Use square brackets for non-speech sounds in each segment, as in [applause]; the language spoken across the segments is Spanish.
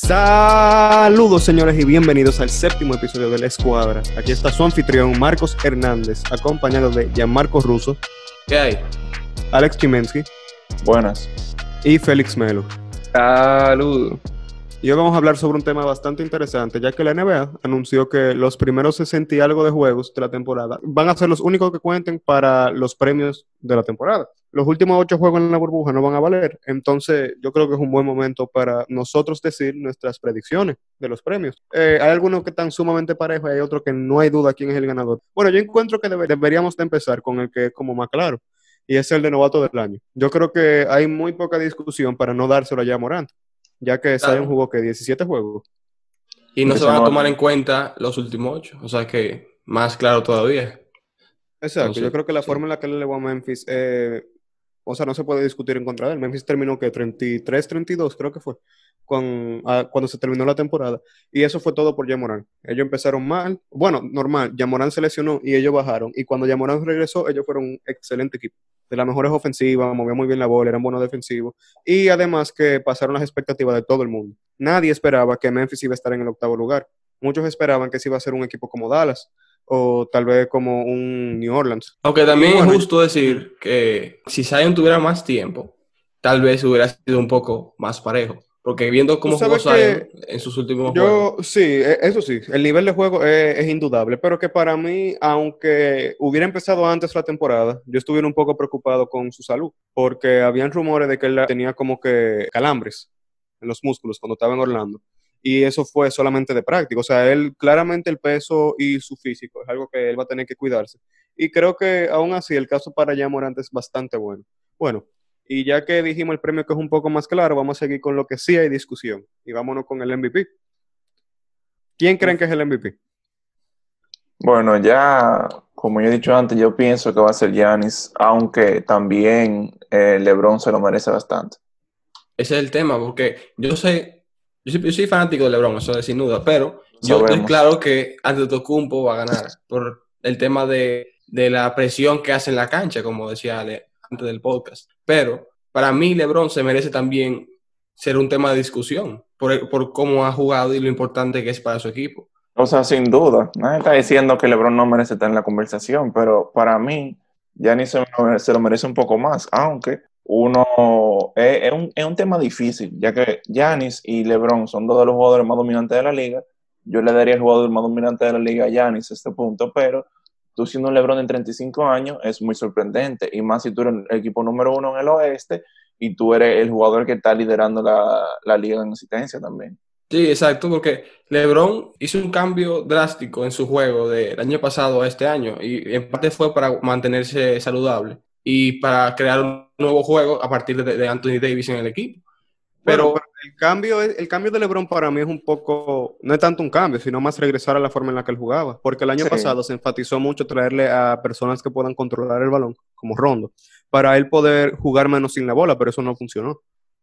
Saludos señores y bienvenidos al séptimo episodio de La Escuadra. Aquí está su anfitrión Marcos Hernández, acompañado de Gianmarco Russo. ¿Qué hay? Alex Chimensky. Buenas. Y Félix Melo. Saludos. Y hoy vamos a hablar sobre un tema bastante interesante, ya que la NBA anunció que los primeros 60 y algo de juegos de la temporada van a ser los únicos que cuenten para los premios de la temporada. Los últimos ocho juegos en la burbuja no van a valer, entonces yo creo que es un buen momento para nosotros decir nuestras predicciones de los premios. Eh, hay algunos que están sumamente parejos y hay otros que no hay duda quién es el ganador. Bueno, yo encuentro que deberíamos de empezar con el que es como más claro, y es el de novato del año. Yo creo que hay muy poca discusión para no dárselo a Morant ya que claro. un jugó que 17 juegos. Y no se van a tomar en cuenta los últimos 8, o sea que más claro todavía. Exacto, yo creo que la forma en la que le llegó a Memphis, eh, o sea, no se puede discutir en contra de él. Memphis terminó que 33, 32, creo que fue, con, a, cuando se terminó la temporada. Y eso fue todo por Yamoran. Ellos empezaron mal, bueno, normal, Yamoran se lesionó y ellos bajaron. Y cuando Yamoran regresó, ellos fueron un excelente equipo de las mejores ofensivas, movía muy bien la bola, eran buenos defensivos. Y además que pasaron las expectativas de todo el mundo. Nadie esperaba que Memphis iba a estar en el octavo lugar. Muchos esperaban que se iba a ser un equipo como Dallas o tal vez como un New Orleans. Aunque también es justo decir que si Zion tuviera más tiempo, tal vez hubiera sido un poco más parejo. Porque viendo cómo jugó Zion en sus últimos yo, juegos. Sí, e, eso sí, el nivel de juego es, es, indudable, pero que para mí, aunque hubiera empezado antes la temporada, yo estuviera un poco preocupado con su salud, porque habían rumores de que él tenía como que calambres en los músculos cuando estaba en Orlando. Y eso fue solamente de práctica. O sea, él claramente el peso y su físico es algo que él va a tener que cuidarse. Y creo que aún así el caso para Morant es bastante bueno. Bueno, y ya que dijimos el premio que es un poco más claro, vamos a seguir con lo que sí hay discusión. Y vámonos con el MVP. ¿Quién creen que es el MVP? Bueno, ya, como yo he dicho antes, yo pienso que va a ser Giannis, aunque también eh, LeBron se lo merece bastante. Ese es el tema, porque yo sé, yo soy, fanático de LeBron, eso es sin duda, pero yo estoy claro que Antetokounmpo va a ganar por el tema de, de la presión que hace en la cancha, como decía Ale antes del podcast. Pero para mí LeBron se merece también ser un tema de discusión por, por cómo ha jugado y lo importante que es para su equipo. O sea, sin duda. Nadie está diciendo que LeBron no merece estar en la conversación, pero para mí, Giannis se, se lo merece un poco más, aunque uno es, es, un, es, un, tema difícil, ya que Giannis y LeBron son dos de los jugadores más dominantes de la liga. Yo le daría el jugador más dominante de la liga a Giannis a este punto, pero tú siendo un LeBron en 35 años es muy sorprendente, y más si tú eres el equipo número uno en el oeste y tú eres el jugador que está liderando la, la liga en asistencia también. Sí, exacto, porque LeBron hizo un cambio drástico en su juego del año pasado a este año y en parte fue para mantenerse saludable y para crear un nuevo juego a partir de, de Anthony Davis en el equipo. Pero, bueno, el, cambio, el cambio de LeBron para mí es un poco, no es tanto un cambio, sino más regresar a la forma en la que él jugaba. Porque el año sí. pasado se enfatizó mucho traerle a personas que puedan controlar el balón, como Rondo, para él poder jugar menos sin la bola, pero eso no funcionó.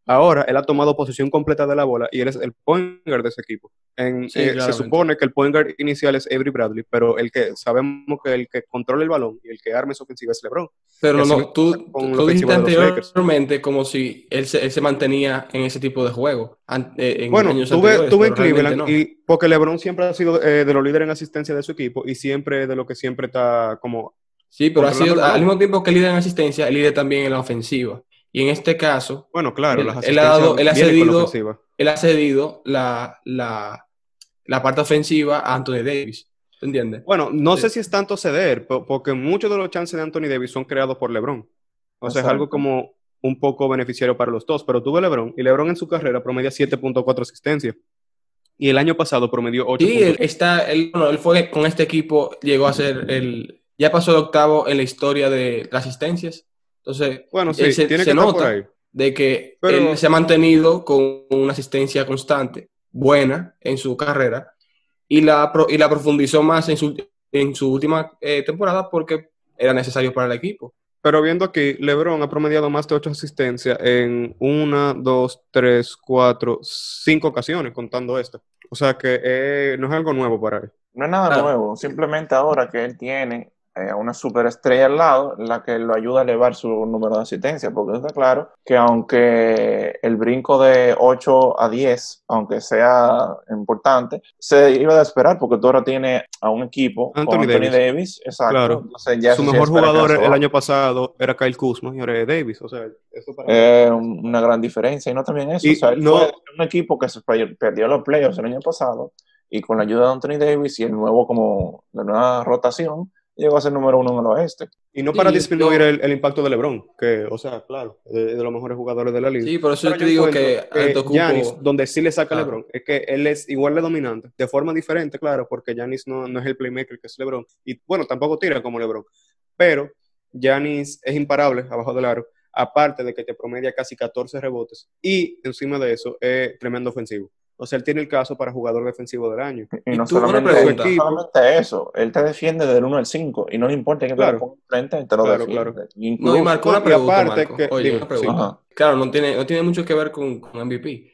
Ahora él ha tomado posición completa de la bola y él es el point guard de ese equipo. En, sí, eh, se supone que el point guard inicial es Avery Bradley, pero el que sabemos que el que controla el balón y el que arma esa ofensiva es LeBron. Pero no, tú, tú dijiste anteriormente como si él se, él se, mantenía en ese tipo de juego. Eh, en bueno, años tuve, tuve en Cleveland no. y porque LeBron siempre ha sido eh, de los líderes en asistencia de su equipo y siempre de lo que siempre está como. Sí, pero ha sido, al mismo tiempo que líder en asistencia, líder también en la ofensiva. Y en este caso, bueno, claro, él, él, ha, dado, él ha, cedido, él ha cedido la, la, la, parte ofensiva a Anthony Davis. ¿Entiendes? Bueno, no sí. sé si es tanto ceder, porque muchos de los chances de Anthony Davis son creados por LeBron. O sea, Exacto. es algo como un poco beneficiario para los dos. Pero tuve LeBron y LeBron en su carrera promedia 7.4 asistencias. Y el año pasado promedió 8. Sí, él, está, él, bueno, él fue con este equipo, llegó a ser el. Ya pasó el octavo en la historia de las asistencias. Entonces, bueno, sí, se, tiene se que nota ahí. de que Pero... él se ha mantenido con una asistencia constante, buena en su carrera, y la, y la profundizó más en su, en su última eh, temporada porque era necesario para el equipo. Pero viendo aquí, LeBron ha promediado más de ocho asistencias en una, dos, tres, cuatro, cinco ocasiones, contando esta. O sea que eh, no es algo nuevo para él. No es nada claro. nuevo, simplemente ahora que él tiene eh, una superestrella al lado, la que lo ayuda a elevar su número de asistencia, porque está claro que aunque el brinco de 8 a 10, aunque sea importante, se iba a esperar porque tú ahora tienes a un equipo Anthony, Anthony Davis. exacto. Claro. Entonces, ya Su mejor jugador el año pasado era Kyle Kuzma y ahora es Davis. O sea, eso para es una gran diferencia. Y no también eso. Y o sea, no- fue un equipo que se perdió, perdió los playoffs el año pasado y con la ayuda de Anthony Davis y el nuevo, como la nueva rotación, llegó a ser número uno en el oeste. Y no para Sí, disminuir no. el, el impacto de LeBron, que, o sea, claro, es de, de los mejores jugadores de la liga. Sí, por eso Pero yo te digo que Antetokounmpo- Giannis, donde sí le saca Claro. LeBron, es que él es igual de dominante, de forma diferente, claro, porque Giannis no, no es el playmaker que es LeBron. Y bueno, tampoco tira como LeBron. Pero Giannis es imparable abajo del aro, aparte de que te promedia casi 14 rebotes. Y encima de eso, es tremendo ofensivo. O sea, él tiene el caso para jugador defensivo del año. Y, Y no, tú, solamente, pregunta. no solamente eso, él te defiende del 1 al 5 y no le importa que te Claro. lo ponga enfrente, él te lo Claro, defiende. claro. Incluso- No, y Marco, una pregunta, aparte Marco. que- Oye, dime, una pregunta. Ajá. Claro, no tiene, no tiene mucho que ver con, con MVP,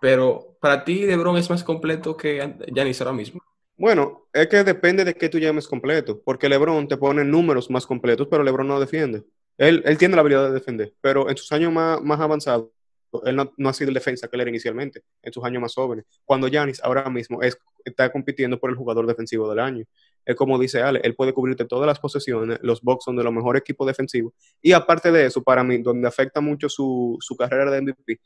pero para ti LeBron es más completo que Giannis ahora mismo. Bueno, es que depende de qué tú llames completo, porque LeBron te pone números más completos, pero LeBron no defiende. Él, él tiene la habilidad de defender, pero en sus años más, más avanzados, él no, no ha sido el defensa que él era inicialmente, en sus años más jóvenes. Cuando Giannis ahora mismo es, está compitiendo por el jugador defensivo del año. Es como dice Ale, él puede cubrirte todas las posesiones, los Bucks son de los mejores equipos defensivos. Y aparte de eso, para mí, donde afecta mucho su, su carrera de MVP,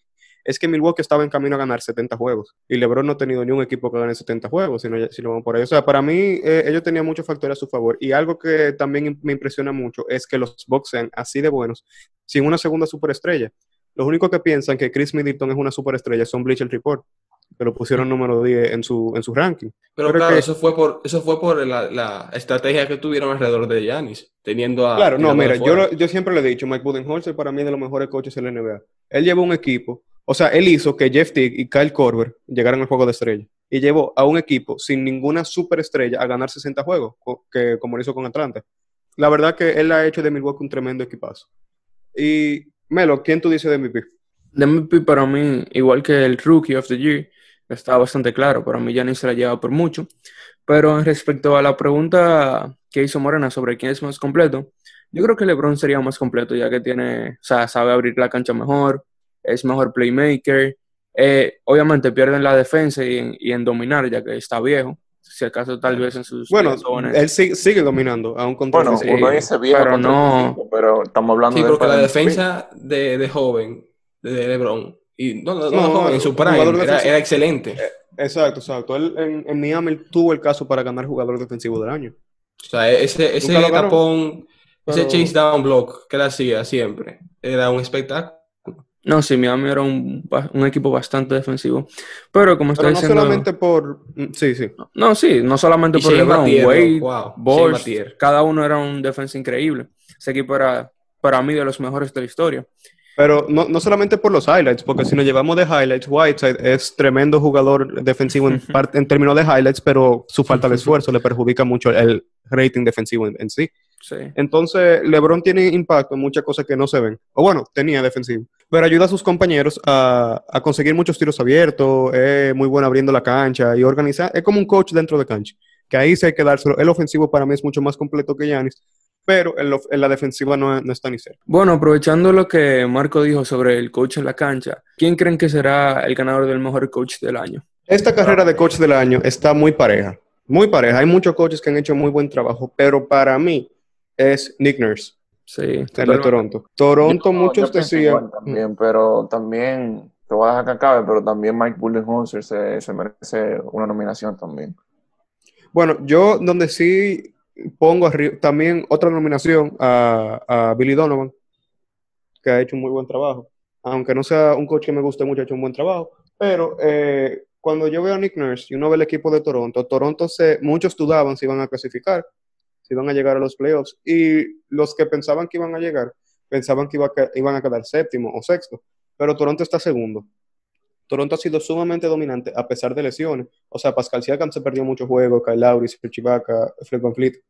es que Milwaukee estaba en camino a ganar 70 juegos y LeBron no ha tenido ni un equipo que gane 70 juegos, si, no, si lo vamos por ahí. O sea, para mí eh, ellos tenían muchos factores a su favor y algo que también me impresiona mucho es que los Bucks sean así de buenos sin una segunda superestrella. Los únicos que piensan que Chris Middleton es una superestrella son Bleacher Report, que lo pusieron número 10 en su, en su ranking. Pero, Pero claro, que- eso fue por, eso fue por la, la estrategia que tuvieron alrededor de Giannis, teniendo a... Claro, no, mira, yo, lo- yo siempre le he dicho, Mike Budenholzer para mí es de los mejores coaches en la NBA. Él llevó un equipo, o sea, él hizo que Jeff Teague y Kyle Korver llegaran al juego de estrella. Y llevó a un equipo sin ninguna superestrella a ganar 60 juegos, que, como lo hizo con Atlanta. La verdad que él ha hecho de Milwaukee un tremendo equipazo. Y, Melo, ¿quién tú dices de MVP? De MVP para mí, igual que el Rookie of the Year, está bastante claro. Para mí Giannis se la lleva por mucho. Pero respecto a la pregunta que hizo Morena sobre quién es más completo, yo creo que LeBron sería más completo ya que tiene, o sea, sabe abrir la cancha mejor, es mejor playmaker. Eh, obviamente pierde en la defensa y en, y en dominar ya que está viejo. Si acaso tal vez en sus Bueno, él sigue, sigue dominando, aún con Bueno, Sí, uno dice viejo pero no- 25, pero estamos hablando Sí, de porque la defensa de, de joven, de LeBron, y no, no, no, No, joven, en su prime, era, era excelente. Exacto, exacto. Él en, en Miami tuvo el caso para ganar jugador defensivo del año. O sea, ese, ese ganó, tapón, ese chase down block que él hacía siempre, era un espectáculo. No, sí, Miami era un, equipo bastante defensivo. Pero como está Pero no diciendo... solamente por... mm, Sí, sí. No, sí, no solamente Y por LeBron, Wade, wow, Battier. cada uno era un defensa increíble. Ese equipo era, para mí, de los mejores de la historia. Pero no, no solamente por los highlights, porque si nos llevamos de highlights, Whiteside es tremendo jugador defensivo en, part- en términos de highlights, pero su falta de esfuerzo le perjudica mucho el rating defensivo en, en sí. Sí. Entonces, LeBron tiene impacto en muchas cosas que no se ven. O bueno, tenía defensivo. Pero ayuda a sus compañeros a, a conseguir muchos tiros abiertos, es muy bueno abriendo la cancha y organizar. Es como un coach dentro de cancha, que ahí sí hay que dárselo. El ofensivo para mí es mucho más completo que Giannis, pero en, lo- en la defensiva no, no está ni cerca. Bueno, aprovechando lo que Marco dijo sobre el coach en la cancha, ¿quién creen que será el ganador del mejor coach del año? Esta carrera de coach del año está muy pareja, muy pareja. Hay muchos coaches que han hecho muy buen trabajo, pero para mí es Nick Nurse, Sí, el de totalmente. Toronto. Toronto, Yo- muchos decían... también, pero también, te voy a dejar que acabe, pero también Mike Budenholzer se, se merece una nominación también. Bueno, yo donde sí pongo también otra nominación a, a Billy Donovan, que ha hecho un muy buen trabajo. Aunque no sea un coach que me guste mucho, ha hecho un buen trabajo. Pero eh, cuando yo veo a Nick Nurse y uno ve el equipo de Toronto, Toronto se, muchos dudaban si iban a clasificar, si iban a llegar a los playoffs. Y los que pensaban que iban a llegar, pensaban que iba a iban a quedar séptimo o sexto. Pero Toronto está segundo. Toronto ha sido sumamente dominante a pesar de lesiones. O sea, Pascal Siakam se perdió muchos juegos, Kyle Lowry, Ibaka, Fred VanVleet,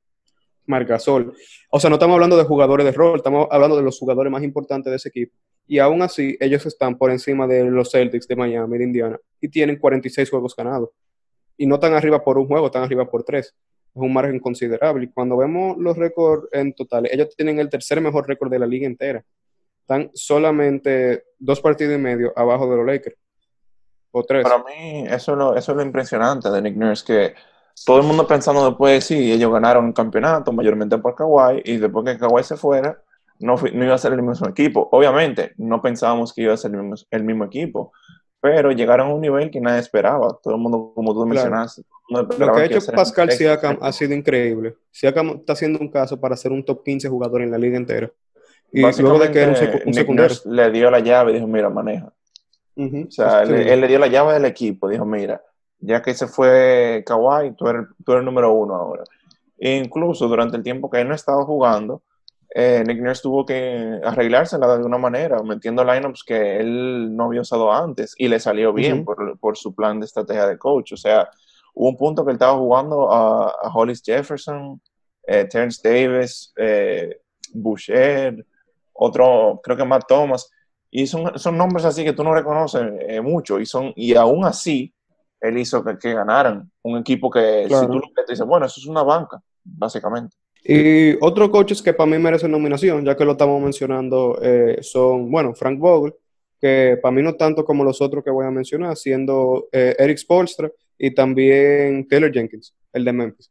Marc Gasol. O sea, no estamos hablando de jugadores de rol, estamos hablando de los jugadores más importantes de ese equipo. Y aún así, ellos están por encima de los Celtics de Miami, de Indiana, y tienen 46 juegos ganados. Y no están arriba por un juego, están arriba por tres. Un margen considerable. Y cuando vemos los récords en total, ellos tienen el tercer mejor récord de la liga entera. Están solamente dos partidos y medio abajo de los Lakers. O tres. Para mí, eso es lo, eso es impresionante de Nick Nurse, que todo el mundo pensando después, sí, ellos ganaron el campeonato, mayormente por Kawhi, y después que Kawhi se fuera, no, no iba a ser el mismo equipo. Obviamente, no pensábamos que iba a ser el mismo, equipo, pero llegaron a un nivel que nadie esperaba. Todo el mundo, como tú mencionaste. Lo que ha hecho Pascal Siakam ha sido increíble. Siakam está haciendo un caso para ser un top 15 jugador en la liga entera. Y luego de que era un, secundario. Le dio la llave y dijo, mira, maneja. O sea, él, le dio la llave del equipo. Dijo, mira, ya que se fue Kawhi, tú eres, tú eres el número uno ahora. E incluso durante el tiempo que él no estaba jugando, eh, Nick Nurse tuvo que arreglársela de alguna manera, metiendo lineups que él no había usado antes y le salió bien por, por, su plan de estrategia de coach. O sea, hubo un punto que él estaba jugando a, a Hollis Jefferson, eh, Terrence Davis, eh, Boucher, otro, creo que Matt Thomas, y son, son nombres así que tú no reconoces eh, mucho, y, son, y aún así, él hizo que, que ganaran un equipo que si tú lo ves, te dices, bueno, eso es una banca, básicamente. Y otros coaches que para mí merecen nominación, ya que lo estamos mencionando, eh, son, bueno, Frank Vogel, que para mí no tanto como los otros que voy a mencionar, siendo eh, Eric Spolstra y también Taylor Jenkins, el de Memphis.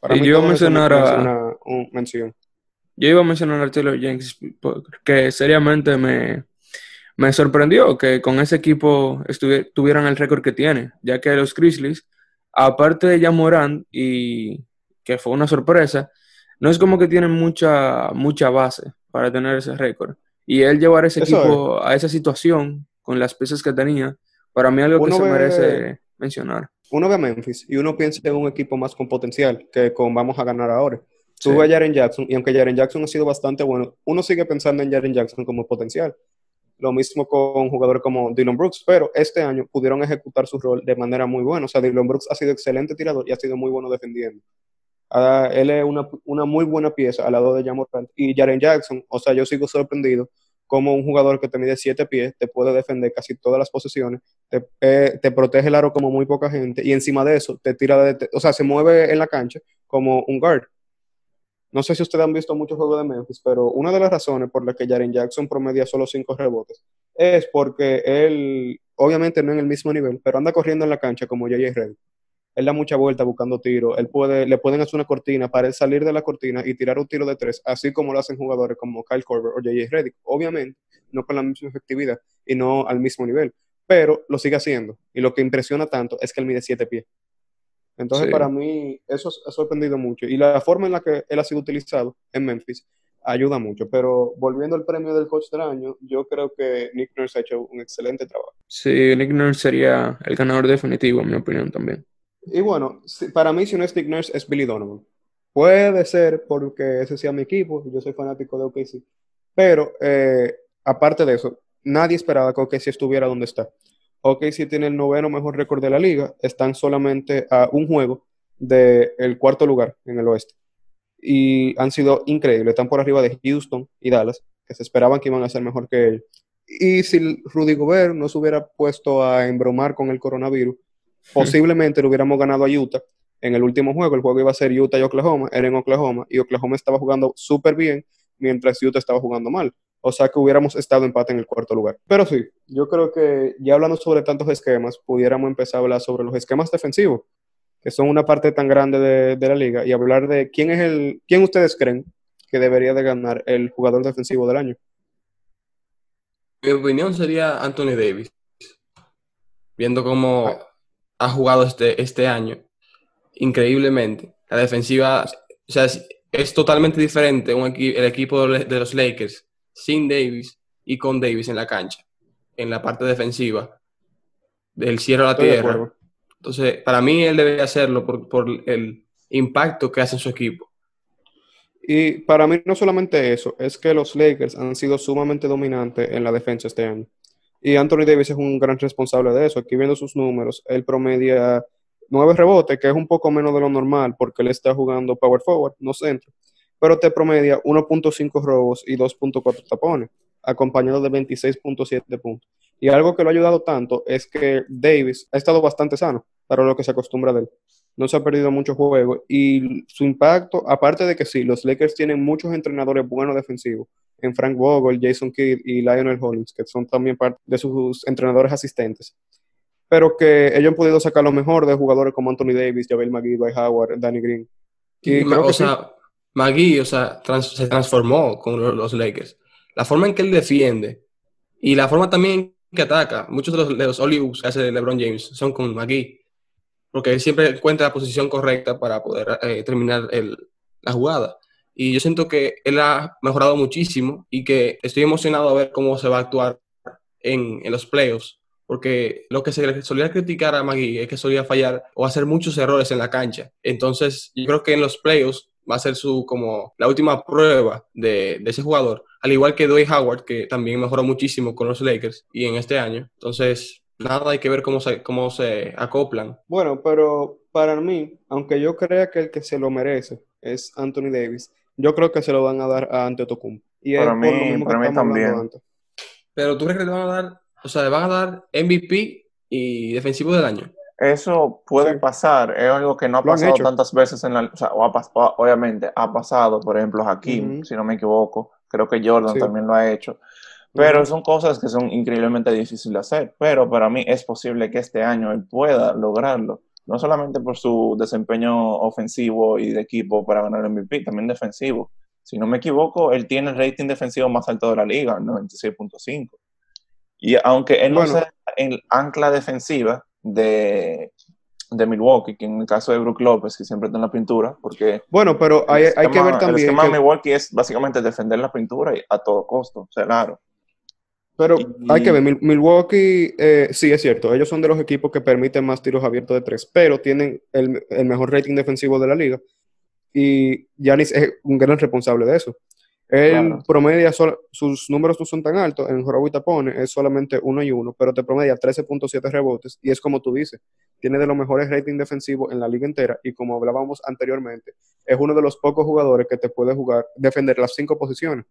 Para y mí yo iba a mencionar a... Una, mención. Yo iba a mencionar a Taylor Jenkins, que seriamente me, me sorprendió que con ese equipo tuvieran el récord que tiene, ya que los Grizzlies, aparte de Jamoran y que fue una sorpresa, no es como que tienen mucha, mucha base para tener ese récord. Y él llevar ese equipo a esa situación con las piezas que tenía, para mí algo que se merece mencionar. Uno ve a Memphis y uno piensa en un equipo más con potencial que con vamos a ganar ahora. Sube a Jaren Jackson y aunque Jaren Jackson ha sido bastante bueno, uno sigue pensando en Jaren Jackson como potencial. Lo mismo con jugadores como Dylan Brooks, pero este año pudieron ejecutar su rol de manera muy buena. O sea, Dylan Brooks ha sido excelente tirador y ha sido muy bueno defendiendo. Él es una, una, muy buena pieza al lado de Jamorant y Jaren Jackson. O sea, yo sigo sorprendido como un jugador que te mide 7 pies te puede defender casi todas las posiciones, te, eh, te, protege el aro como muy poca gente y encima de eso te tira de, o sea, se mueve en la cancha como un guard. No sé si ustedes han visto muchos juegos de Memphis, pero una de las razones por las que Jaren Jackson promedia solo 5 rebotes es porque él, obviamente no en el mismo nivel, pero anda corriendo en la cancha como J.J. Redick él da mucha vuelta buscando tiro, él puede, le pueden hacer una cortina para él salir de la cortina y tirar un tiro de tres, así como lo hacen jugadores como Kyle Korver o J.J. Reddick, obviamente, no con la misma efectividad y no al mismo nivel, pero lo sigue haciendo, y lo que impresiona tanto es que él mide siete pies. Entonces, para mí, eso ha sorprendido mucho, y la forma en la que él ha sido utilizado en Memphis ayuda mucho, pero volviendo al premio del coach del año, yo creo que Nick Nurse ha hecho un excelente trabajo. Sí, Nick Nurse sería el ganador definitivo, en mi opinión también. Y bueno, para mí, si no es Nick Nurse, es Billy Donovan. Puede ser porque ese sea mi equipo, yo soy fanático de OKC. Pero, eh, aparte de eso, nadie esperaba que OKC estuviera donde está. OKC tiene el noveno mejor récord de la liga, están solamente a un juego del cuarto lugar en el oeste. Y han sido increíbles, están por arriba de Houston y Dallas, que se esperaban que iban a ser mejor que ellos. Y si Rudy Gobert no se hubiera puesto a embromar con el coronavirus, [laughs] posiblemente lo hubiéramos ganado a Utah en el último juego. El juego iba a ser Utah y Oklahoma, era en Oklahoma, y Oklahoma estaba jugando súper bien, mientras Utah estaba jugando mal. O sea que hubiéramos estado empate en el cuarto lugar. Pero sí, yo creo que ya hablando sobre tantos esquemas, pudiéramos empezar a hablar sobre los esquemas defensivos, que son una parte tan grande de, la liga, y hablar de quién es el, quién ustedes creen que debería de ganar el jugador defensivo del año. Mi opinión sería Anthony Davis. Viendo cómo ah ha jugado este, este año increíblemente. La defensiva, o sea, es, totalmente diferente un el equipo de los Lakers sin Davis y con Davis en la cancha, en la parte defensiva, del cielo a la tierra. Entonces, para mí él debe hacerlo por, por el impacto que hace en su equipo. Y para mí no solamente eso, es que los Lakers han sido sumamente dominantes en la defensa este año. Y Anthony Davis es un gran responsable de eso. Aquí viendo sus números, él promedia nueve rebotes, que es un poco menos de lo normal porque él está jugando power forward, no centro. Pero te promedia 1.5 robos y 2.4 tapones, acompañado de 26.7 puntos. Y algo que lo ha ayudado tanto es que Davis ha estado bastante sano. para lo que se acostumbra de él. No se ha perdido mucho juego y su impacto, aparte de que sí, los Lakers tienen muchos entrenadores buenos defensivos, en Frank Vogel, Jason Kidd y Lionel Hollins, que son también parte de sus entrenadores asistentes, pero que ellos han podido sacar lo mejor de jugadores como Anthony Davis, Javel McGee, Dwight Howard, Danny Green. Y, o sea, McGee, o sea, se transformó con los Lakers. La forma en que él defiende y la forma también que ataca, muchos de los, de los que hace LeBron James son con McGee, porque él siempre encuentra la posición correcta para poder eh, terminar el, la jugada. Y yo siento que él ha mejorado muchísimo y que estoy emocionado a ver cómo se va a actuar en, en los playoffs, porque lo que se solía criticar a Magui es que solía fallar o hacer muchos errores en la cancha. Entonces, yo creo que en los playoffs va a ser su como la última prueba de, de ese jugador, al igual que Dwight Howard, que también mejoró muchísimo con los Lakers y en este año. Entonces, nada, hay que ver cómo se, cómo se acoplan. Bueno, pero para mí, aunque yo crea que el que se lo merece es Anthony Davis, yo creo que se lo van a dar a Antetokounmpo. Y para mí, para mí también. Pero tú crees que le van a dar, o sea, le van a dar MVP y defensivo del año. Eso puede pasar, es algo que no ha pasado tantas veces en la, o sea, obviamente ha pasado, por ejemplo, Hakim, si no me equivoco, creo que Jordan también lo ha hecho, pero son cosas que son increíblemente difíciles de hacer, pero para mí es posible que este año él pueda lograrlo, no solamente por su desempeño ofensivo y de equipo para ganar el MVP, también defensivo. Si no me equivoco, él tiene el rating defensivo más alto de la liga, 96.5. Y aunque él no sea el ancla defensiva, de, de Milwaukee, que en el caso de Brook López, que siempre está en la pintura, porque... Bueno, pero hay, hay que ver también... El esquema de Milwaukee es básicamente defender la pintura a todo costo, o sea, claro. Pero hay que ver, Milwaukee, eh, sí es cierto, ellos son de los equipos que permiten más tiros abiertos de tres, pero tienen el, el mejor rating defensivo de la liga. Y Giannis es un gran responsable de eso. Él promedia, sus números no son tan altos, en Jorobo pone es solamente uno y uno, pero te promedia 13.7 rebotes y es como tú dices, tiene de los mejores rating defensivos en la liga entera y como hablábamos anteriormente, es uno de los pocos jugadores que te puede jugar, defender las cinco posiciones.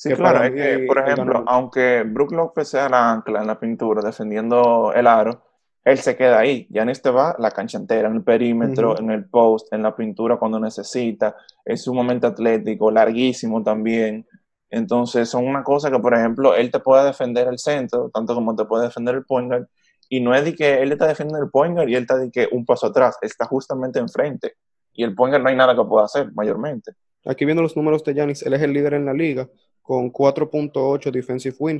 Sí, claro, por ejemplo, aunque Brook López sea la ancla en la pintura defendiendo el aro, él se queda ahí. Ya en este va la cancha entera, en el perímetro, en el post, en la pintura cuando necesita. Es sumamente atlético, larguísimo también. Entonces, son una cosa que, por ejemplo, él te puede defender el centro, tanto como te puede defender el point guard. Y no es de que él está defendiendo el point guard y él está de que un paso atrás, está justamente enfrente. Y el point guard no hay nada que pueda hacer, mayormente. Aquí viendo los números de Yanis, él es el líder en la liga, con 4.8 defensive win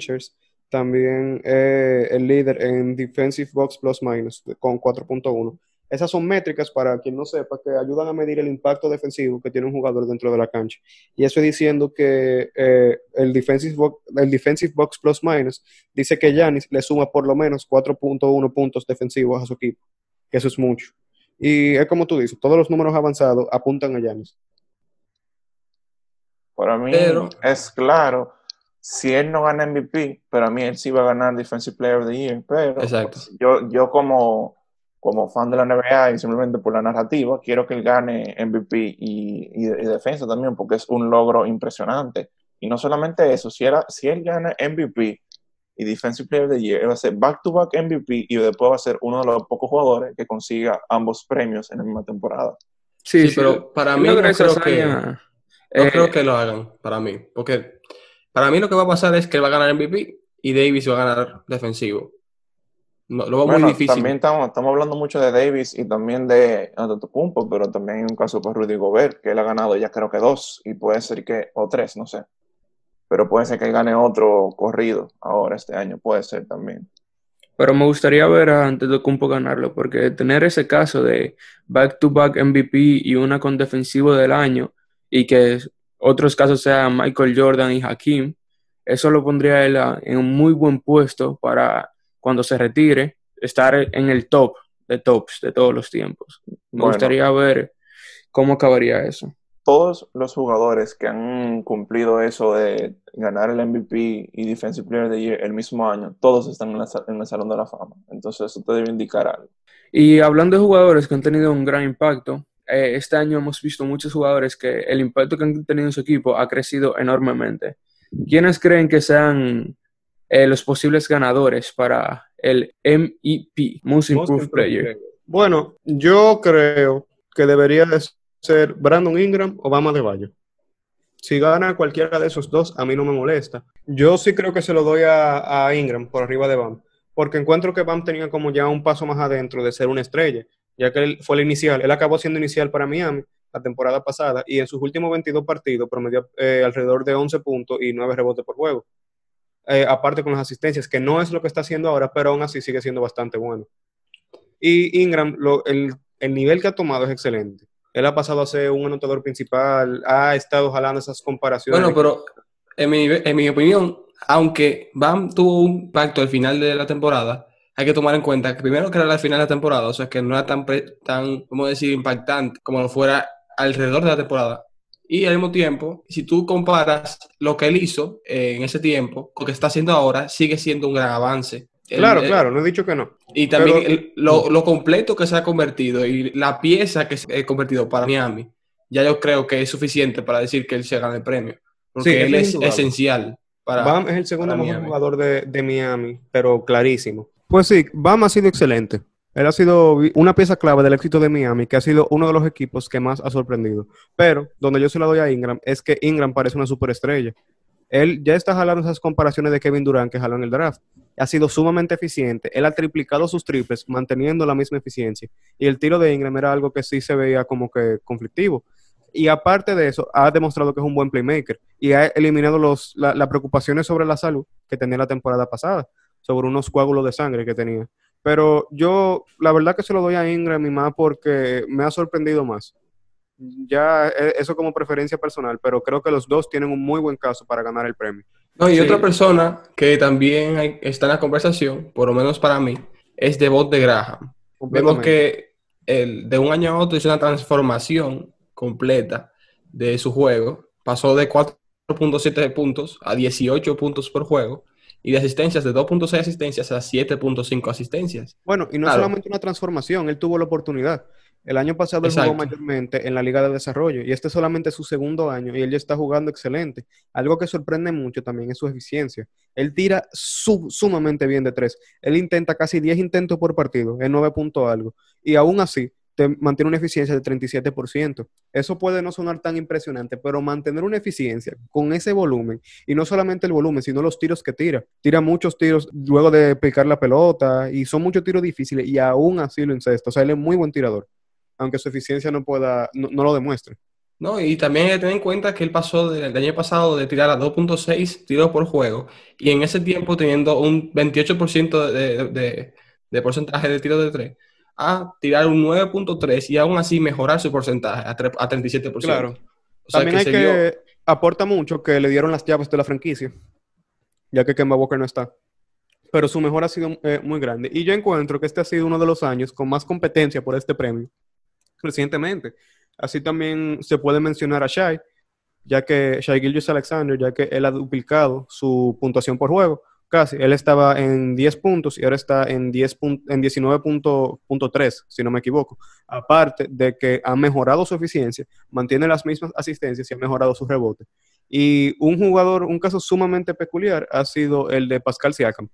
también eh, el líder en Defensive Box Plus Minus con 4.1. Esas son métricas para quien no sepa que ayudan a medir el impacto defensivo que tiene un jugador dentro de la cancha. Y eso diciendo que eh, el, defensive box, el Defensive Box Plus Minus dice que Yanis le suma por lo menos 4.1 puntos defensivos a su equipo, que eso es mucho. Y es como tú dices, todos los números avanzados apuntan a Yanis. Para mí es claro si él no gana MVP, pero a mí él sí va a ganar Defensive Player of the Year. Pero pues, yo, yo como, como fan de la NBA y simplemente por la narrativa, quiero que él gane MVP y, y, defensa también, porque es un logro impresionante. Y no solamente eso, si, era, si él gana MVP y Defensive Player of the Year, él va a ser back-to-back MVP y después va a ser uno de los pocos jugadores que consiga ambos premios en la misma temporada. Sí, pero para mí creo, que, no creo eh, que lo hagan, para mí, porque para mí lo que va a pasar es que va a ganar MVP y Davis va a ganar defensivo. No, lo va muy difícil. También estamos, hablando mucho de Davis y también de Antetokounmpo, pero también hay un caso por Rudy Gobert, que él ha ganado ya creo que dos, y puede ser que, o tres, no sé. Pero puede ser que él gane otro corrido ahora este año, puede ser también. Pero me gustaría ver a Antetokounmpo ganarlo, porque tener ese caso de back-to-back -back MVP y una con defensivo del año, y que otros casos sean Michael Jordan y Hakim, eso lo pondría él en un muy buen puesto para cuando se retire, estar en el top de tops de todos los tiempos. Me gustaría ver cómo acabaría eso. Todos los jugadores que han cumplido eso de ganar el MVP y Defensive Player of the Year el mismo año, todos están en, el Salón de la Fama. Entonces eso te debe indicar algo. Y hablando de jugadores que han tenido un gran impacto, eh, este año hemos visto muchos jugadores que el impacto que han tenido en su equipo ha crecido enormemente. ¿Quiénes creen que sean eh, los posibles ganadores para el MEP, Most Improved Player. Bueno, yo creo que debería de ser Brandon Ingram o Bama de Valle. Si gana cualquiera de esos dos, a mí no me molesta. Yo sí creo que se lo doy a, Ingram por arriba de Bam, porque encuentro que Bam tenía como ya un paso más adentro de ser una estrella, ya que él fue el inicial. Él acabó siendo inicial para Miami la temporada pasada y en sus últimos 22 partidos promedió eh, alrededor de 11 puntos y 9 rebotes por juego. Eh, aparte con las asistencias, que no es lo que está haciendo ahora, pero aún así sigue siendo bastante bueno. Y Ingram, el, el nivel que ha tomado es excelente. Él ha pasado a ser un anotador principal, ha estado jalando esas comparaciones. Bueno, pero en mi, en mi opinión, aunque Bam tuvo un pacto al final de la temporada, hay que tomar en cuenta que primero que era la final de la temporada, o sea que no era tan, tan ¿cómo decir?, impactante como lo fuera alrededor de la temporada. Y al mismo tiempo, si tú comparas lo que él hizo eh, en ese tiempo con lo que está haciendo ahora, sigue siendo un gran avance. Claro, claro, no he dicho que no. Y también lo, lo, completo que se ha convertido y la pieza que se ha convertido para Miami, ya yo creo que es suficiente para decir que él se gana el premio. Porque él es, esencial. Para, Bam es el segundo mejor jugador de, de, Miami, pero clarísimo. Pues sí, Bam ha sido excelente. Él ha sido una pieza clave del éxito de Miami, que ha sido uno de los equipos que más ha sorprendido. Pero donde yo se la doy a Ingram es que Ingram parece una superestrella. Él ya está jalando esas comparaciones de Kevin Durant que jaló en el draft. Ha sido sumamente eficiente. Él ha triplicado sus triples manteniendo la misma eficiencia. Y el tiro de Ingram era algo que sí se veía como que conflictivo. Y aparte de eso, ha demostrado que es un buen playmaker y ha eliminado las preocupaciones sobre la salud que tenía la temporada pasada, sobre unos coágulos de sangre que tenía. Pero yo, la verdad que se lo doy a Ingram y más porque me ha sorprendido más ya e, eso como preferencia personal, pero creo que los dos tienen un muy buen caso para ganar el premio. No, y otra persona que también está en la conversación, por lo menos para mí, es Devot de Graham. Vemos que el, de un año a otro hizo una transformación completa de su juego. Pasó de 4.7 puntos a 18 puntos por juego y de asistencias de 2.6 asistencias a 7.5 asistencias. Bueno, y no solamente una transformación, él tuvo la oportunidad. El año pasado él jugó mayormente en la Liga de Desarrollo y este es solamente su segundo año y él ya está jugando excelente. Algo que sorprende mucho también es su eficiencia. Él tira sumamente bien de tres. Él intenta casi 10 intentos por partido, en 9 puntos algo. Y aún así, te mantiene una eficiencia del 37%. Eso puede no sonar tan impresionante, pero mantener una eficiencia con ese volumen, y no solamente el volumen, sino los tiros que tira. Tira muchos tiros luego de picar la pelota, y son muchos tiros difíciles, y aún así lo incesta. O sea, él es muy buen tirador aunque su eficiencia no pueda, no, lo demuestre. No, y también hay que tener en cuenta que él pasó del año pasado de tirar a 2.6 tiros por juego y en ese tiempo teniendo un 28% de, de, porcentaje de tiros de 3 a tirar un 9.3 y aún así mejorar su porcentaje a, 37%. Claro. también hay que aporta mucho que le dieron las llaves de la franquicia, ya que Kemba Walker no está. Pero su mejora ha sido eh, muy grande. Y yo encuentro que este ha sido uno de los años con más competencia por este premio recientemente. Así también se puede mencionar a Shai, ya que Shai Gilgis Alexander, ya que él ha duplicado su puntuación por juego, casi. Él estaba en 10 puntos y ahora está en, 10 en 19.3, si no me equivoco. Aparte de que ha mejorado su eficiencia, mantiene las mismas asistencias y ha mejorado su rebote. Y un jugador, un caso sumamente peculiar ha sido el de Pascal Siakam.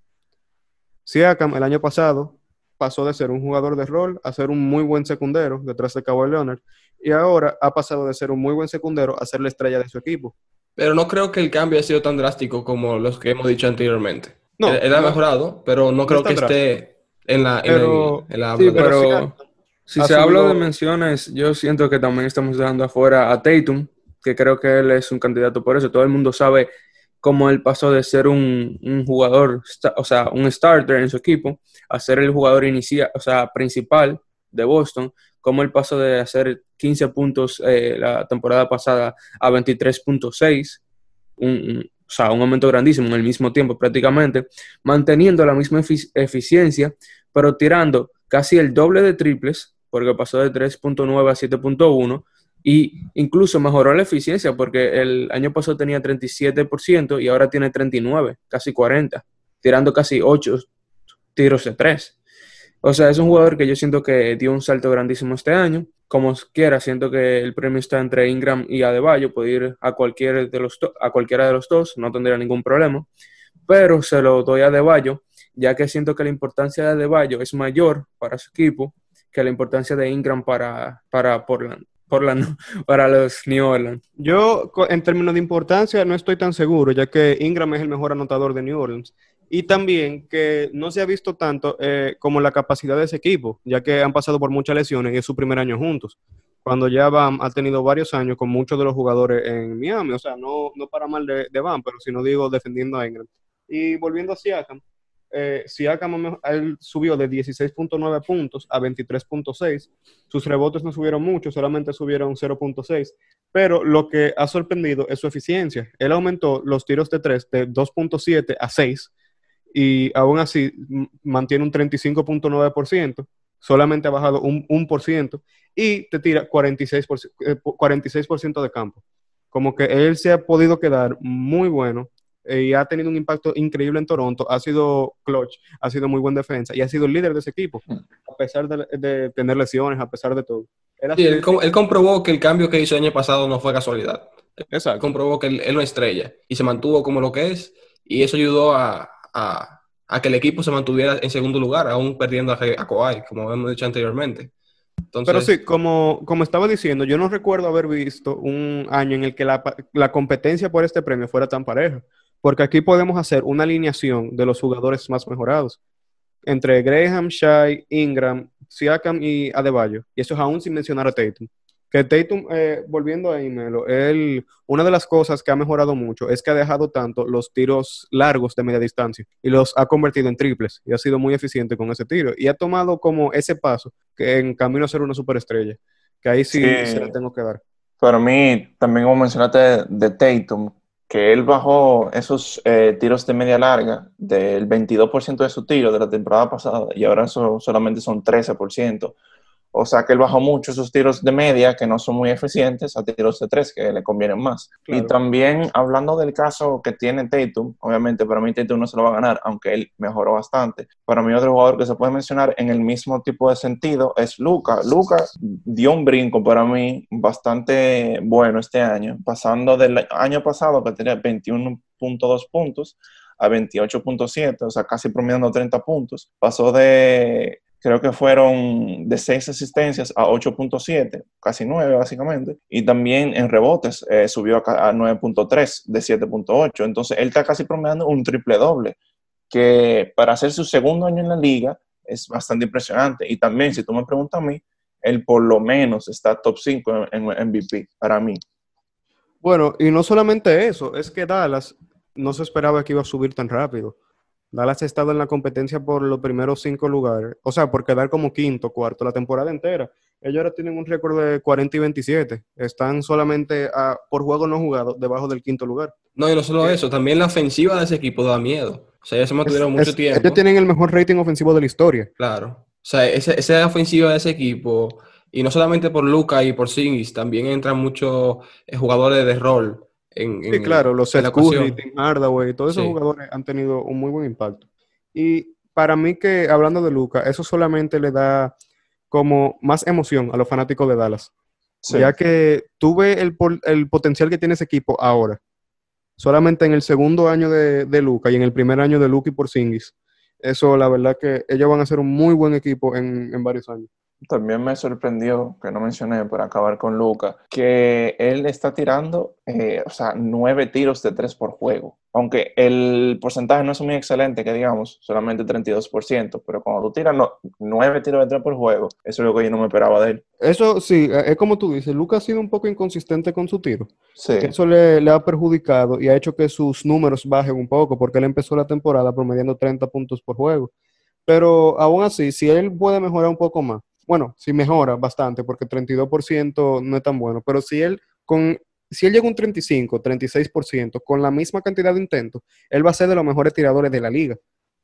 Siakam el año pasado pasó de ser un jugador de rol a ser un muy buen secundero detrás de Kawhi Leonard y ahora ha pasado de ser un muy buen secundero a ser la estrella de su equipo. Pero no creo que el cambio haya sido tan drástico como los que hemos dicho anteriormente. No, él, ha mejorado, pero no creo que esté en la, pero, pero, si se habla de menciones, yo siento que también estamos dejando afuera a Tatum, que creo que él es un candidato por eso. Todo el mundo sabe cómo él pasó de ser un, un, jugador, o sea, un starter en su equipo, a ser el jugador inicial, o sea, principal de Boston, cómo él pasó de hacer 15 puntos eh, la temporada pasada a 23.6, un, o sea, un aumento grandísimo en el mismo tiempo prácticamente, manteniendo la misma eficiencia, pero tirando casi el doble de triples, porque pasó de 3.9 a 7.1, y incluso mejoró la eficiencia porque el año pasado tenía 37% y ahora tiene 39, casi 40, tirando casi 8 tiros de 3. O sea, es un jugador que yo siento que dio un salto grandísimo este año. Como quiera, siento que el premio está entre Ingram y Adebayo. Puede ir a, cualquier de los a cualquiera de los dos, no tendría ningún problema. Pero se lo doy a Adebayo, ya que siento que la importancia de Adebayo es mayor para su equipo que la importancia de Ingram para, para Portland. Portland, [laughs] para los New Orleans. Yo, en términos de importancia, no estoy tan seguro, ya que Ingram es el mejor anotador de New Orleans. Y también que no se ha visto tanto eh, como la capacidad de ese equipo, ya que han pasado por muchas lesiones y es su primer año juntos. Cuando ya Bam ha tenido varios años con muchos de los jugadores en Miami, o sea, no, no para mal de, de Bam, pero si no digo defendiendo a Ingram. Y volviendo a Siakam, eh, Siakam él subió de 16.9 puntos a 23.6. Sus rebotes no subieron mucho, solamente subieron 0.6. Pero lo que ha sorprendido es su eficiencia. Él aumentó los tiros de 3 de 2.7 a 6 y aún así mantiene un 35.9%. Solamente ha bajado un 1% y te tira 46%, 46 eh, de campo. Como que él se ha podido quedar muy bueno eh, y ha tenido un impacto increíble en Toronto. Ha sido clutch, ha sido muy buen defensa y ha sido el líder de ese equipo, a pesar de, tener lesiones, a pesar de todo. Él, comprobó que el cambio que hizo el año pasado no fue casualidad. Exacto. comprobó que él, él no estrella y se mantuvo como lo que es y eso ayudó a, que el equipo se mantuviera en segundo lugar, aún perdiendo a, a Kawhi, como hemos dicho anteriormente. Pero sí, como, como estaba diciendo, yo no recuerdo haber visto un año en el que la, la competencia por este premio fuera tan pareja porque aquí podemos hacer una alineación de los jugadores más mejorados entre Graham, Shai, Ingram, Siakam y Adebayo. Y eso es aún sin mencionar a Tatum. Que Tatum, eh, volviendo a Imelo, él, una de las cosas que ha mejorado mucho es que ha dejado tanto los tiros largos de media distancia y los ha convertido en triples y ha sido muy eficiente con ese tiro. Y ha tomado como ese paso que en camino a ser una superestrella, que ahí sí, se le tengo que dar. Para mí, también como mencionaste de Tatum, que él bajó esos eh, tiros de media larga del 22% de su tiro de la temporada pasada y ahora eso solamente son 13%. O sea que él bajó mucho esos tiros de media que no son muy eficientes a tiros de tres que le convienen más. Y también hablando del caso que tiene Tatum, obviamente para mí Tatum no se lo va a ganar, aunque él mejoró bastante. Para mí otro jugador que se puede mencionar en el mismo tipo de sentido es Luca. Luca dio un brinco para mí bastante bueno este año, pasando del año pasado que tenía 21.2 puntos a 28.7, o sea, casi promediando 30 puntos. Pasó de creo que fueron de 6 asistencias a 8.7, casi 9 básicamente, y también en rebotes eh, subió a, 9.3 de 7.8, entonces él está casi promediando un triple doble, que para hacer su segundo año en la liga es bastante impresionante, y también si tú me preguntas a mí, él por lo menos está top 5 en, en MVP para mí. Bueno, y no solamente eso, es que Dallas no se esperaba que iba a subir tan rápido. Dallas ha estado en la competencia por los primeros cinco lugares, o sea, por quedar como quinto, cuarto la temporada entera. Ellos ahora tienen un récord de 40 y 27. Están solamente por juego no jugado debajo del quinto lugar. No, y no solo eso, también la ofensiva de ese equipo da miedo. O sea, ellos se mantuvieron mucho tiempo. Ellos tienen el mejor rating ofensivo de la historia. Claro. O sea, esa, ofensiva de ese equipo, y no solamente por Luca y por Singis, también entran muchos eh, jugadores de rol sí, claro, los Seth Curry, Tim Hardaway, todos esos jugadores han tenido un muy buen impacto. Y para mí que, hablando de Luca, eso solamente le da como más emoción a los fanáticos de Dallas. Ya que tuve el, el, potencial que tiene ese equipo ahora. Solamente en el segundo año de, de Luca y en el primer año de Luca y Porzingis. Eso, la verdad que ellos van a ser un muy buen equipo en, en varios años también me sorprendió, que no mencioné por acabar con Luca, que él está tirando, eh, o sea, nueve tiros de tres por juego. Aunque el porcentaje no es muy excelente, que digamos, solamente 32%, pero cuando tú tiras nueve tiros de tres por juego, eso es lo que yo no me esperaba de él. Eso sí, eh, es como tú dices, Luca ha sido un poco inconsistente con su tiro. Sí. Eso le, le ha perjudicado y ha hecho que sus números bajen un poco, porque él empezó la temporada promediando 30 puntos por juego. Pero aún así, si él puede mejorar un poco más, bueno, sí mejora bastante, porque 32% no es tan bueno, pero si él con si él llega a un 35, 36% con la misma cantidad de intentos, él va a ser de los mejores tiradores de la liga.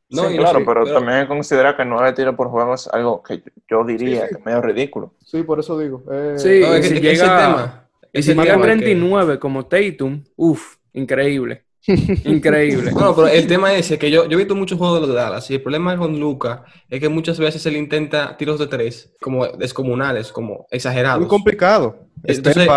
No, claro, pero, también considera que nueve tiros por juego es algo que yo diría que es medio ridículo. Sí, por eso digo. Eh, sí, si llega, y si llega a 39 como Tatum, uff, increíble. Increíble. Bueno, pero el tema es que yo, yo he visto muchos juegos de los Dallas y el problema con Luca es que muchas veces él intenta tiros de tres como descomunales, como exagerados. Muy complicado. Entonces,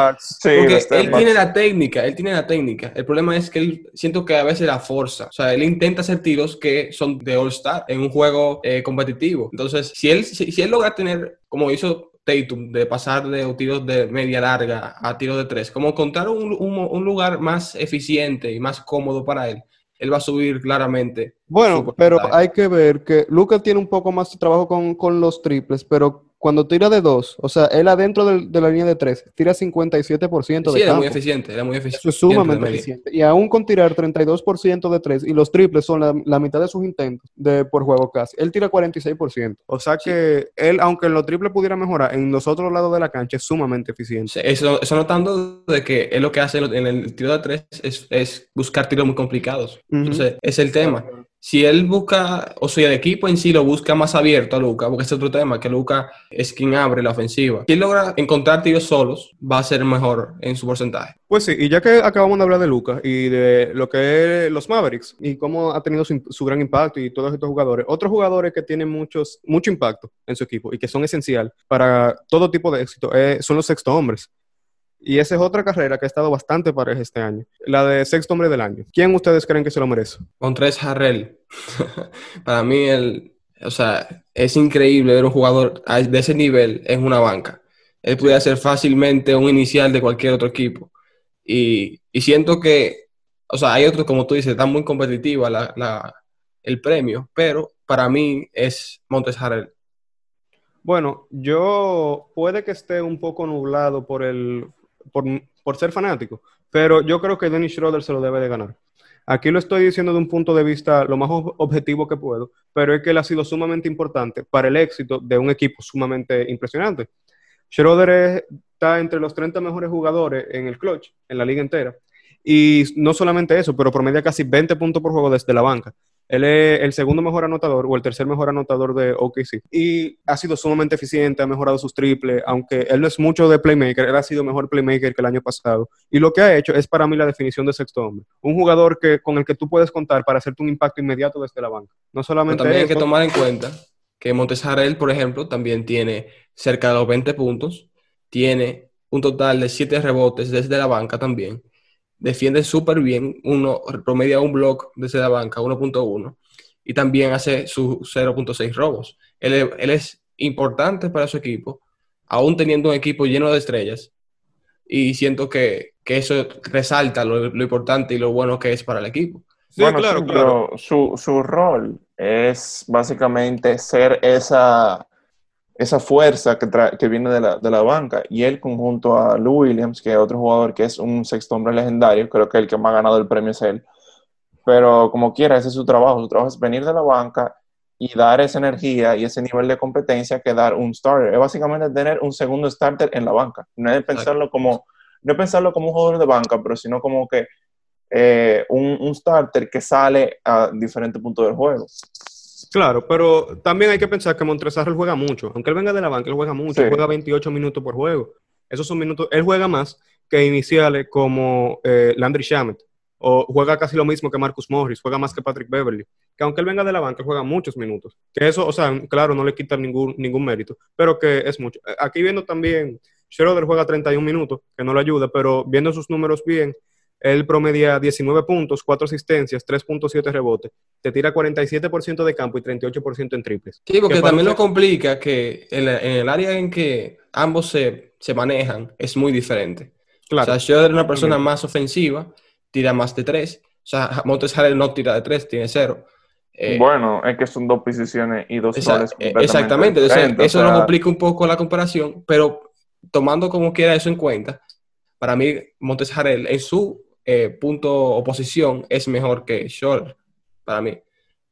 porque él tiene la técnica, él tiene la técnica. El problema es que él siento que a veces la forza. O sea, él intenta hacer tiros que son de All-Star en un juego eh, competitivo. Entonces, si él, si, él logra tener, como hizo Tatum, de pasar de tiros de media larga a tiros de tres, como encontrar un, un, lugar más eficiente y más cómodo para él, él va a subir claramente. Bueno, pero hay que ver que Lucas tiene un poco más de trabajo con, con los triples, pero cuando tira de dos, o sea, él adentro de, la línea de tres, tira 57% de sí, era muy eficiente, era muy eficiente. Eso es sumamente eficiente. Y aún con tirar 32% de tres, y los triples son la, mitad de sus intentos de, por juego casi, él tira 46%. O sea que él, aunque en los triples pudiera mejorar, en los otros lados de la cancha es sumamente eficiente. eso, eso notando de que él lo que hace en el tiro de tres es, buscar tiros muy complicados. Entonces, es el tema si él busca, o sea, el equipo en sí lo busca más abierto a Luca, porque es otro tema, que Luca es quien abre la ofensiva. Si logra encontrar tiros solos, va a ser mejor en su porcentaje. Pues sí, y ya que acabamos de hablar de Luca y de lo que es los Mavericks y cómo ha tenido su, gran impacto y todos estos jugadores, otros jugadores que tienen muchos, mucho impacto en su equipo y que son esencial para todo tipo de éxito eh, son los sexto hombres. Y esa es otra carrera que ha estado bastante pareja este año. La de sexto hombre del año. ¿Quién ustedes creen que se lo merece? Montres Harrell. [laughs] Para mí, el, o sea, es increíble ver un jugador de ese nivel en una banca. Él puede ser fácilmente un inicial de cualquier otro equipo. Y, siento que, o sea, hay otros, como tú dices, está muy competitiva la, el premio, pero para mí es Montes Harrell. Bueno, yo puede que esté un poco nublado por el, por, ser fanático, pero yo creo que Dennis Schroeder se lo debe de ganar. Aquí lo estoy diciendo de un punto de vista lo más objetivo que puedo, pero es que él ha sido sumamente importante para el éxito de un equipo sumamente impresionante. Schroeder está entre los 30 mejores jugadores en el clutch, en la liga entera. Y no solamente eso, pero promedia casi 20 puntos por juego desde la banca. Él es el segundo mejor anotador o el tercer mejor anotador de OKC. Y ha sido sumamente eficiente, ha mejorado sus triples, aunque él no es mucho de playmaker, él ha sido mejor playmaker que el año pasado. Y lo que ha hecho es para mí la definición de sexto hombre. Un jugador que, con el que tú puedes contar para hacerte un impacto inmediato desde la banca. No solamente también hay que tomar en cuenta que Montes por ejemplo, también tiene cerca de los 20 puntos, tiene un total de 7 rebotes desde la banca también defiende súper bien, uno promedia un block desde la banca, 1.1, y también hace sus 0.6 robos. Él, es importante para su equipo, aún teniendo un equipo lleno de estrellas, y siento que, eso resalta lo, importante y lo bueno que es para el equipo. Sí, claro, claro. Su, su rol es básicamente ser esa esa fuerza que, que viene de la, de la, banca. Y él, conjunto a Lou Williams, que es otro jugador que es un sexto hombre legendario, creo que el que más ha ganado el premio es él. Pero como quiera, ese es su trabajo. Su trabajo es venir de la banca y dar esa energía y ese nivel de competencia que dar un starter. Es básicamente tener un segundo starter en la banca. No es pensarlo como, no pensarlo como un jugador de banca, pero sino como que eh, un, un starter que sale a diferentes puntos del juego. Claro, pero también hay que pensar que Montresarrel juega mucho. Aunque él venga de la banca, él juega mucho. juega 28 minutos por juego. Esos son minutos. Él juega más que iniciales como eh, Landry Shamet. O juega casi lo mismo que Marcus Morris. Juega más que Patrick Beverly. Que aunque él venga de la banca, juega muchos minutos. Que eso, o sea, claro, no le quita ningún, ningún mérito. Pero que es mucho. Aquí viendo también, Schroeder juega 31 minutos, que no le ayuda. Pero viendo sus números bien, él promedia 19 puntos, 4 asistencias, 3.7 rebotes. Te tira 47% de campo y 38% en triples. Sí, porque también lo complica que en, el área en que ambos se, manejan es muy diferente. Claro. O sea, Schroeder es una persona más ofensiva, tira más de 3. O sea, Montes no tira de 3, tiene 0. Eh, bueno, es que son dos posiciones y dos roles eh, Exactamente, eso lo complica un poco la comparación, pero tomando como quiera eso en cuenta, para mí Montes Harrell en su eh, punto oposición es mejor que Schroeder, para mí.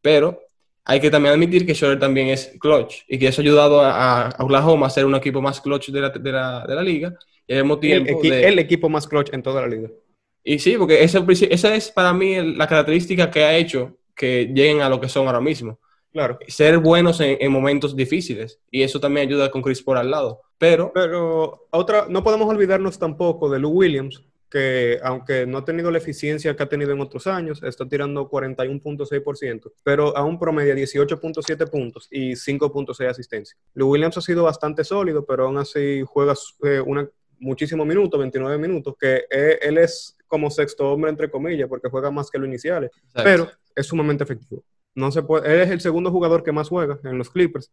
Pero hay que también admitir que Schroeder también es clutch y que eso ha ayudado a, Oklahoma a ser un equipo más clutch de la, de la, de la liga y al mismo tiempo... El, equipo más clutch en toda la liga. Y sí, porque esa, esa es para mí la característica que ha hecho que lleguen a lo que son ahora mismo. Claro. Ser buenos en, en, momentos difíciles. Y eso también ayuda con Chris por al lado. Pero. Pero otra, no podemos olvidarnos tampoco de Lou Williams, que aunque no ha tenido la eficiencia que ha tenido en otros años, está tirando 41.6%, pero aún promedia 18.7 puntos y 5.6 asistencia. Lou Williams ha sido bastante sólido, pero aún así juega eh, una muchísimos minutos, 29 minutos, que él es como sexto hombre, entre comillas, porque juega más que los iniciales, pero es sumamente efectivo. No se puede, él es el segundo jugador que más juega en los Clippers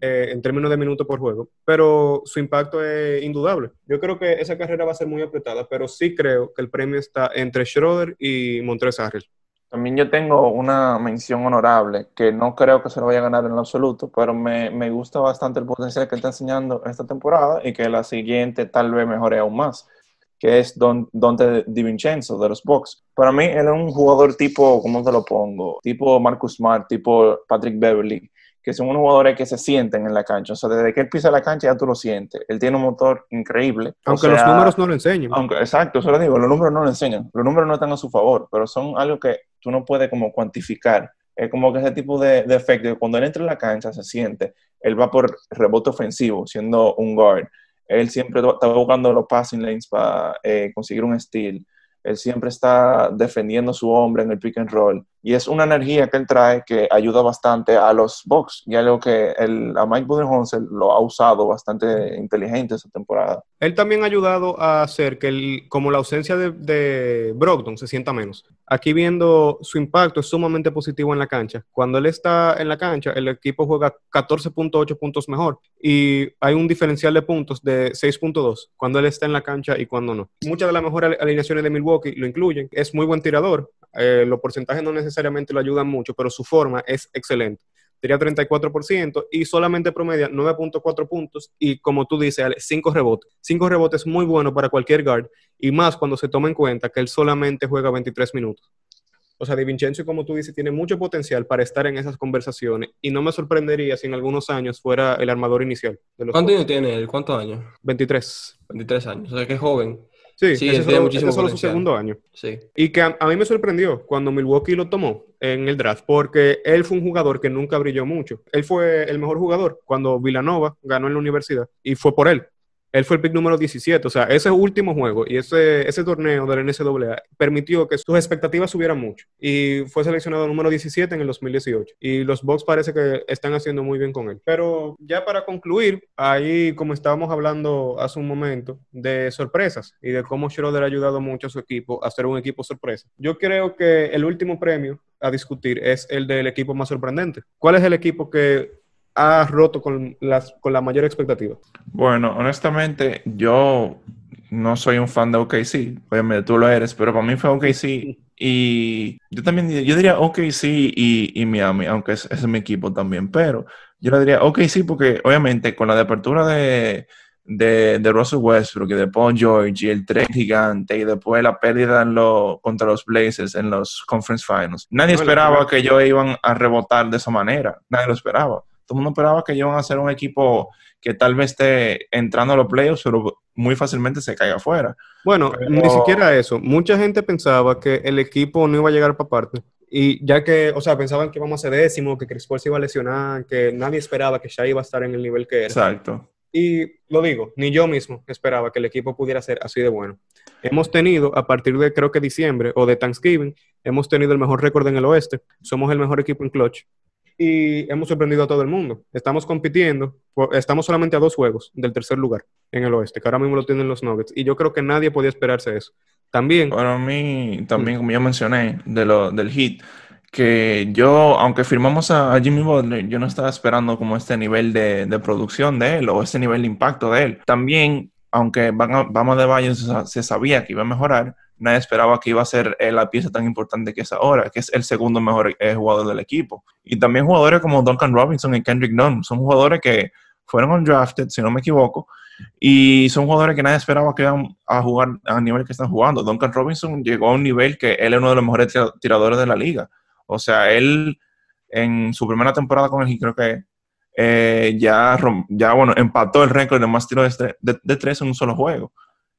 eh, en términos de minutos por juego, pero su impacto es indudable. Yo creo que esa carrera va a ser muy apretada, pero sí creo que el premio está entre Schroeder y Montrezl Harrell. También yo tengo una mención honorable que no creo que se lo vaya a ganar en lo absoluto, pero me, me gusta bastante el potencial que está enseñando esta temporada y que la siguiente tal vez mejore aún más, que es Don, Dante DiVincenzo de los Bucks. Para mí él es un jugador tipo, ¿cómo te lo pongo? Tipo Marcus Smart, tipo Patrick Beverly, que son unos jugadores que se sienten en la cancha. O sea, desde que él pisa la cancha ya tú lo sientes. Él tiene un motor increíble. Aunque los números no lo enseñan. Aunque, exacto, eso lo digo, los números no lo enseñan. Los números no están a su favor, pero son algo que tú no puedes como cuantificar. Es como que ese tipo de, de efecto, cuando él entra en la cancha se siente, él va por rebote ofensivo, siendo un guard. Él siempre está buscando los passing lanes para eh, conseguir un steal. Él siempre está defendiendo a su hombre en el pick and roll. Y es una energía que él trae que ayuda bastante a los Bucks. Y algo que el, a Mike Budenholzer lo ha usado bastante inteligente esta temporada. Él también ha ayudado a hacer que, el, como la ausencia de, de Brogdon se sienta menos. Aquí viendo su impacto es sumamente positivo en la cancha. Cuando él está en la cancha, el equipo juega 14.8 puntos mejor. Y hay un diferencial de puntos de 6.2 cuando él está en la cancha y cuando no. Muchas de las mejores alineaciones de Milwaukee lo incluyen. Es muy buen tirador. Eh, los porcentajes no necesariamente lo ayudan mucho, pero su forma es excelente. Sería 34% y solamente promedia 9.4 puntos y como tú dices, 5 rebotes. 5 rebotes es muy bueno para cualquier guard y más cuando se toma en cuenta que él solamente juega 23 minutos. O sea, Di Vincenzo, como tú dices, tiene mucho potencial para estar en esas conversaciones y no me sorprendería si en algunos años fuera el armador inicial. ¿Cuántos años tiene él? ¿Cuántos años? 23. 23 años, o sea que es joven. Sí, sí ese, solo, ese solo su segundo año. Sí. Y que a, mí me sorprendió cuando Milwaukee lo tomó en el draft, porque él fue un jugador que nunca brilló mucho. Él fue el mejor jugador cuando Villanova ganó en la universidad y fue por él. Él fue el pick número 17. O sea, ese último juego y ese, ese torneo del NCAA permitió que sus expectativas subieran mucho. Y fue seleccionado número 17 en el 2018. Y los Bucks parece que están haciendo muy bien con él. Pero ya para concluir, ahí como estábamos hablando hace un momento, de sorpresas y de cómo Schroeder ha ayudado mucho a su equipo a ser un equipo sorpresa. Yo creo que el último premio a discutir es el del equipo más sorprendente. ¿Cuál es el equipo que ha roto con, las, con la mayor expectativa? Bueno, honestamente, yo no soy un fan de OKC. Obviamente tú lo eres, pero para mí fue OKC. [laughs] Y yo también yo diría OKC y, y Miami, aunque ese es mi equipo también. Pero yo le diría OKC porque, obviamente, con la apertura de, de, de Russell Westbrook y de Paul George y el tren gigante y después la pérdida en lo, contra los Blazers en los Conference Finals, nadie esperaba que ellos iban a rebotar de esa manera. Nadie lo esperaba todo el mundo esperaba que iban a ser un equipo que tal vez esté entrando a los playoffs, pero muy fácilmente se caiga afuera. Bueno, ni siquiera eso. Mucha gente pensaba que el equipo no iba a llegar para parte. Y ya que, o sea, pensaban que íbamos a ser décimo, que Chris Paul se iba a lesionar, que nadie esperaba que Shai iba a estar en el nivel que era. Exacto. Y lo digo, ni yo mismo esperaba que el equipo pudiera ser así de bueno. Hemos tenido, a partir de creo que diciembre o de Thanksgiving, hemos tenido el mejor récord en el oeste. Somos el mejor equipo en clutch y hemos sorprendido a todo el mundo. Estamos compitiendo, estamos solamente a dos juegos del tercer lugar en el oeste, que ahora mismo lo tienen los Nuggets, y yo creo que nadie podía esperarse eso. También. Para mí, también, como yo mencioné, de lo, del hit, que yo, aunque firmamos a, Jimmy Butler, yo no estaba esperando como este nivel de, de, producción de él o este nivel de impacto de él. También, aunque vamos de Valle se sabía que iba a mejorar, nadie esperaba que iba a ser eh, la pieza tan importante que es ahora, que es el segundo mejor eh, jugador del equipo. Y también jugadores como Duncan Robinson y Kendrick Nunn, son jugadores que fueron undrafted, si no me equivoco, y son jugadores que nadie esperaba que iban a jugar a nivel que están jugando. Duncan Robinson llegó a un nivel que él es uno de los mejores tiradores de la liga. O sea, él en su primera temporada con el creo que eh, ya, ya bueno, empató el récord de más tiros de, tres en un solo juego.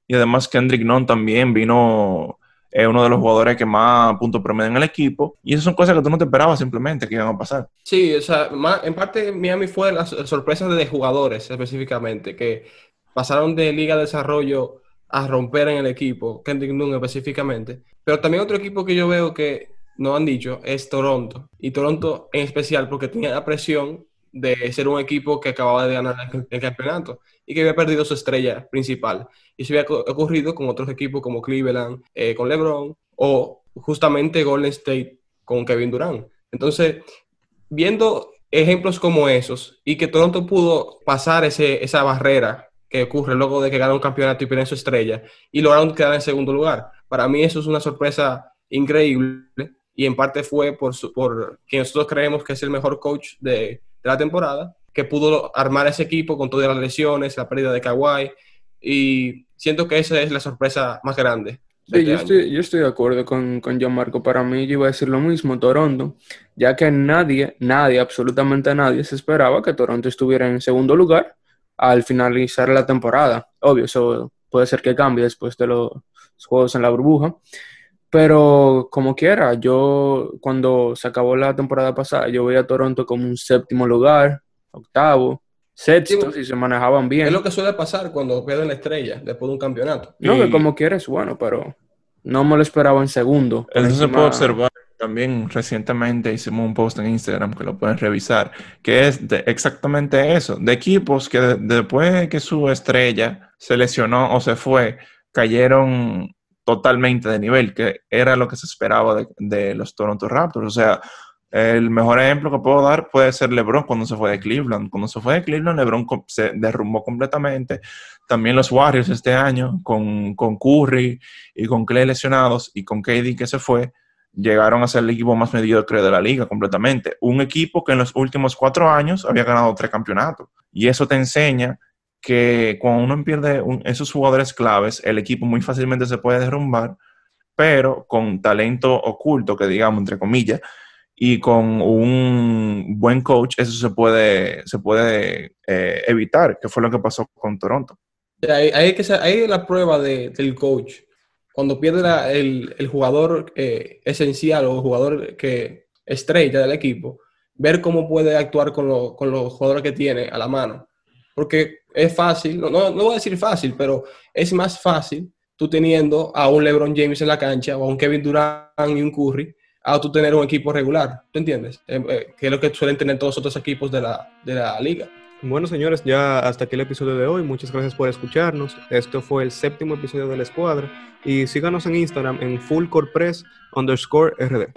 Y además Kendrick Nunn también vino es uno de los jugadores que más puntos promedio en el equipo. Y esas son cosas que tú no te esperabas simplemente que iban a pasar. Sí, o sea, en parte Miami fue las sorpresas de jugadores específicamente, que pasaron de Liga de Desarrollo a romper en el equipo, Kendrick Nunn específicamente. Pero también otro equipo que yo veo que no han dicho es Toronto. Y Toronto en especial porque tenía la presión de ser un equipo que acababa de ganar el, campeonato y que había perdido su estrella principal. Y eso había ocurrido con otros equipos como Cleveland, eh, con LeBron, o justamente Golden State con Kevin Durant. Entonces, viendo ejemplos como esos y que Toronto pudo pasar ese, esa barrera que ocurre luego de que gana un campeonato y pierde su estrella y lograron quedar en segundo lugar. Para mí eso es una sorpresa increíble y en parte fue por, por quien nosotros creemos que es el mejor coach de, la temporada, que pudo armar ese equipo con todas las lesiones, la pérdida de Kawhi y siento que esa es la sorpresa más grande. Sí, este yo, estoy, yo estoy, de acuerdo con, con John Marco. Para mí, yo iba a decir lo mismo, Toronto, ya que nadie, nadie, absolutamente nadie se esperaba que Toronto estuviera en segundo lugar al finalizar la temporada. Obvio, eso puede ser que cambie después de los juegos en la burbuja. Pero como quiera, yo cuando se acabó la temporada pasada, yo veía a Toronto como un séptimo lugar, octavo, sexto, si se manejaban bien. Es lo que suele pasar cuando pierden la estrella después de un campeonato. No, que como quiera es bueno, pero no me lo esperaba en segundo. Eso se puede observar también recientemente hicimos un post en Instagram que lo pueden revisar, que es de exactamente eso, de equipos que después de que su estrella se lesionó o se fue, cayeron totalmente de nivel, que era lo que se esperaba de, los Toronto Raptors. O sea, el mejor ejemplo que puedo dar puede ser LeBron cuando se fue de Cleveland. Cuando se fue de Cleveland, LeBron se derrumbó completamente. También los Warriors este año, con, con Curry y con Clay lesionados y con KD que se fue, llegaron a ser el equipo más mediocre de la liga completamente. Un equipo que en los últimos cuatro años había ganado tres campeonatos. Y eso te enseña que cuando uno pierde esos jugadores claves, el equipo muy fácilmente se puede derrumbar, pero con talento oculto, que digamos, entre comillas, y con un buen coach, eso se puede, se puede eh, evitar, que fue lo que pasó con Toronto. Ahí, que, hay la prueba del coach cuando pierde el, jugador eh, esencial o el jugador que estrella del equipo, ver cómo puede actuar con, los jugadores que tiene a la mano. Porque es fácil, no, no, voy a decir fácil, pero es más fácil tú teniendo a un LeBron James en la cancha o a un Kevin Durant y un Curry, a tú tener un equipo regular. ¿Tú entiendes? Eh, eh, que es lo que suelen tener todos los otros equipos de la, de la liga. Bueno, señores, ya hasta aquí el episodio de hoy. Muchas gracias por escucharnos. Esto fue el séptimo episodio de la escuadra. Y síganos en Instagram en fullcorepress underscore rd.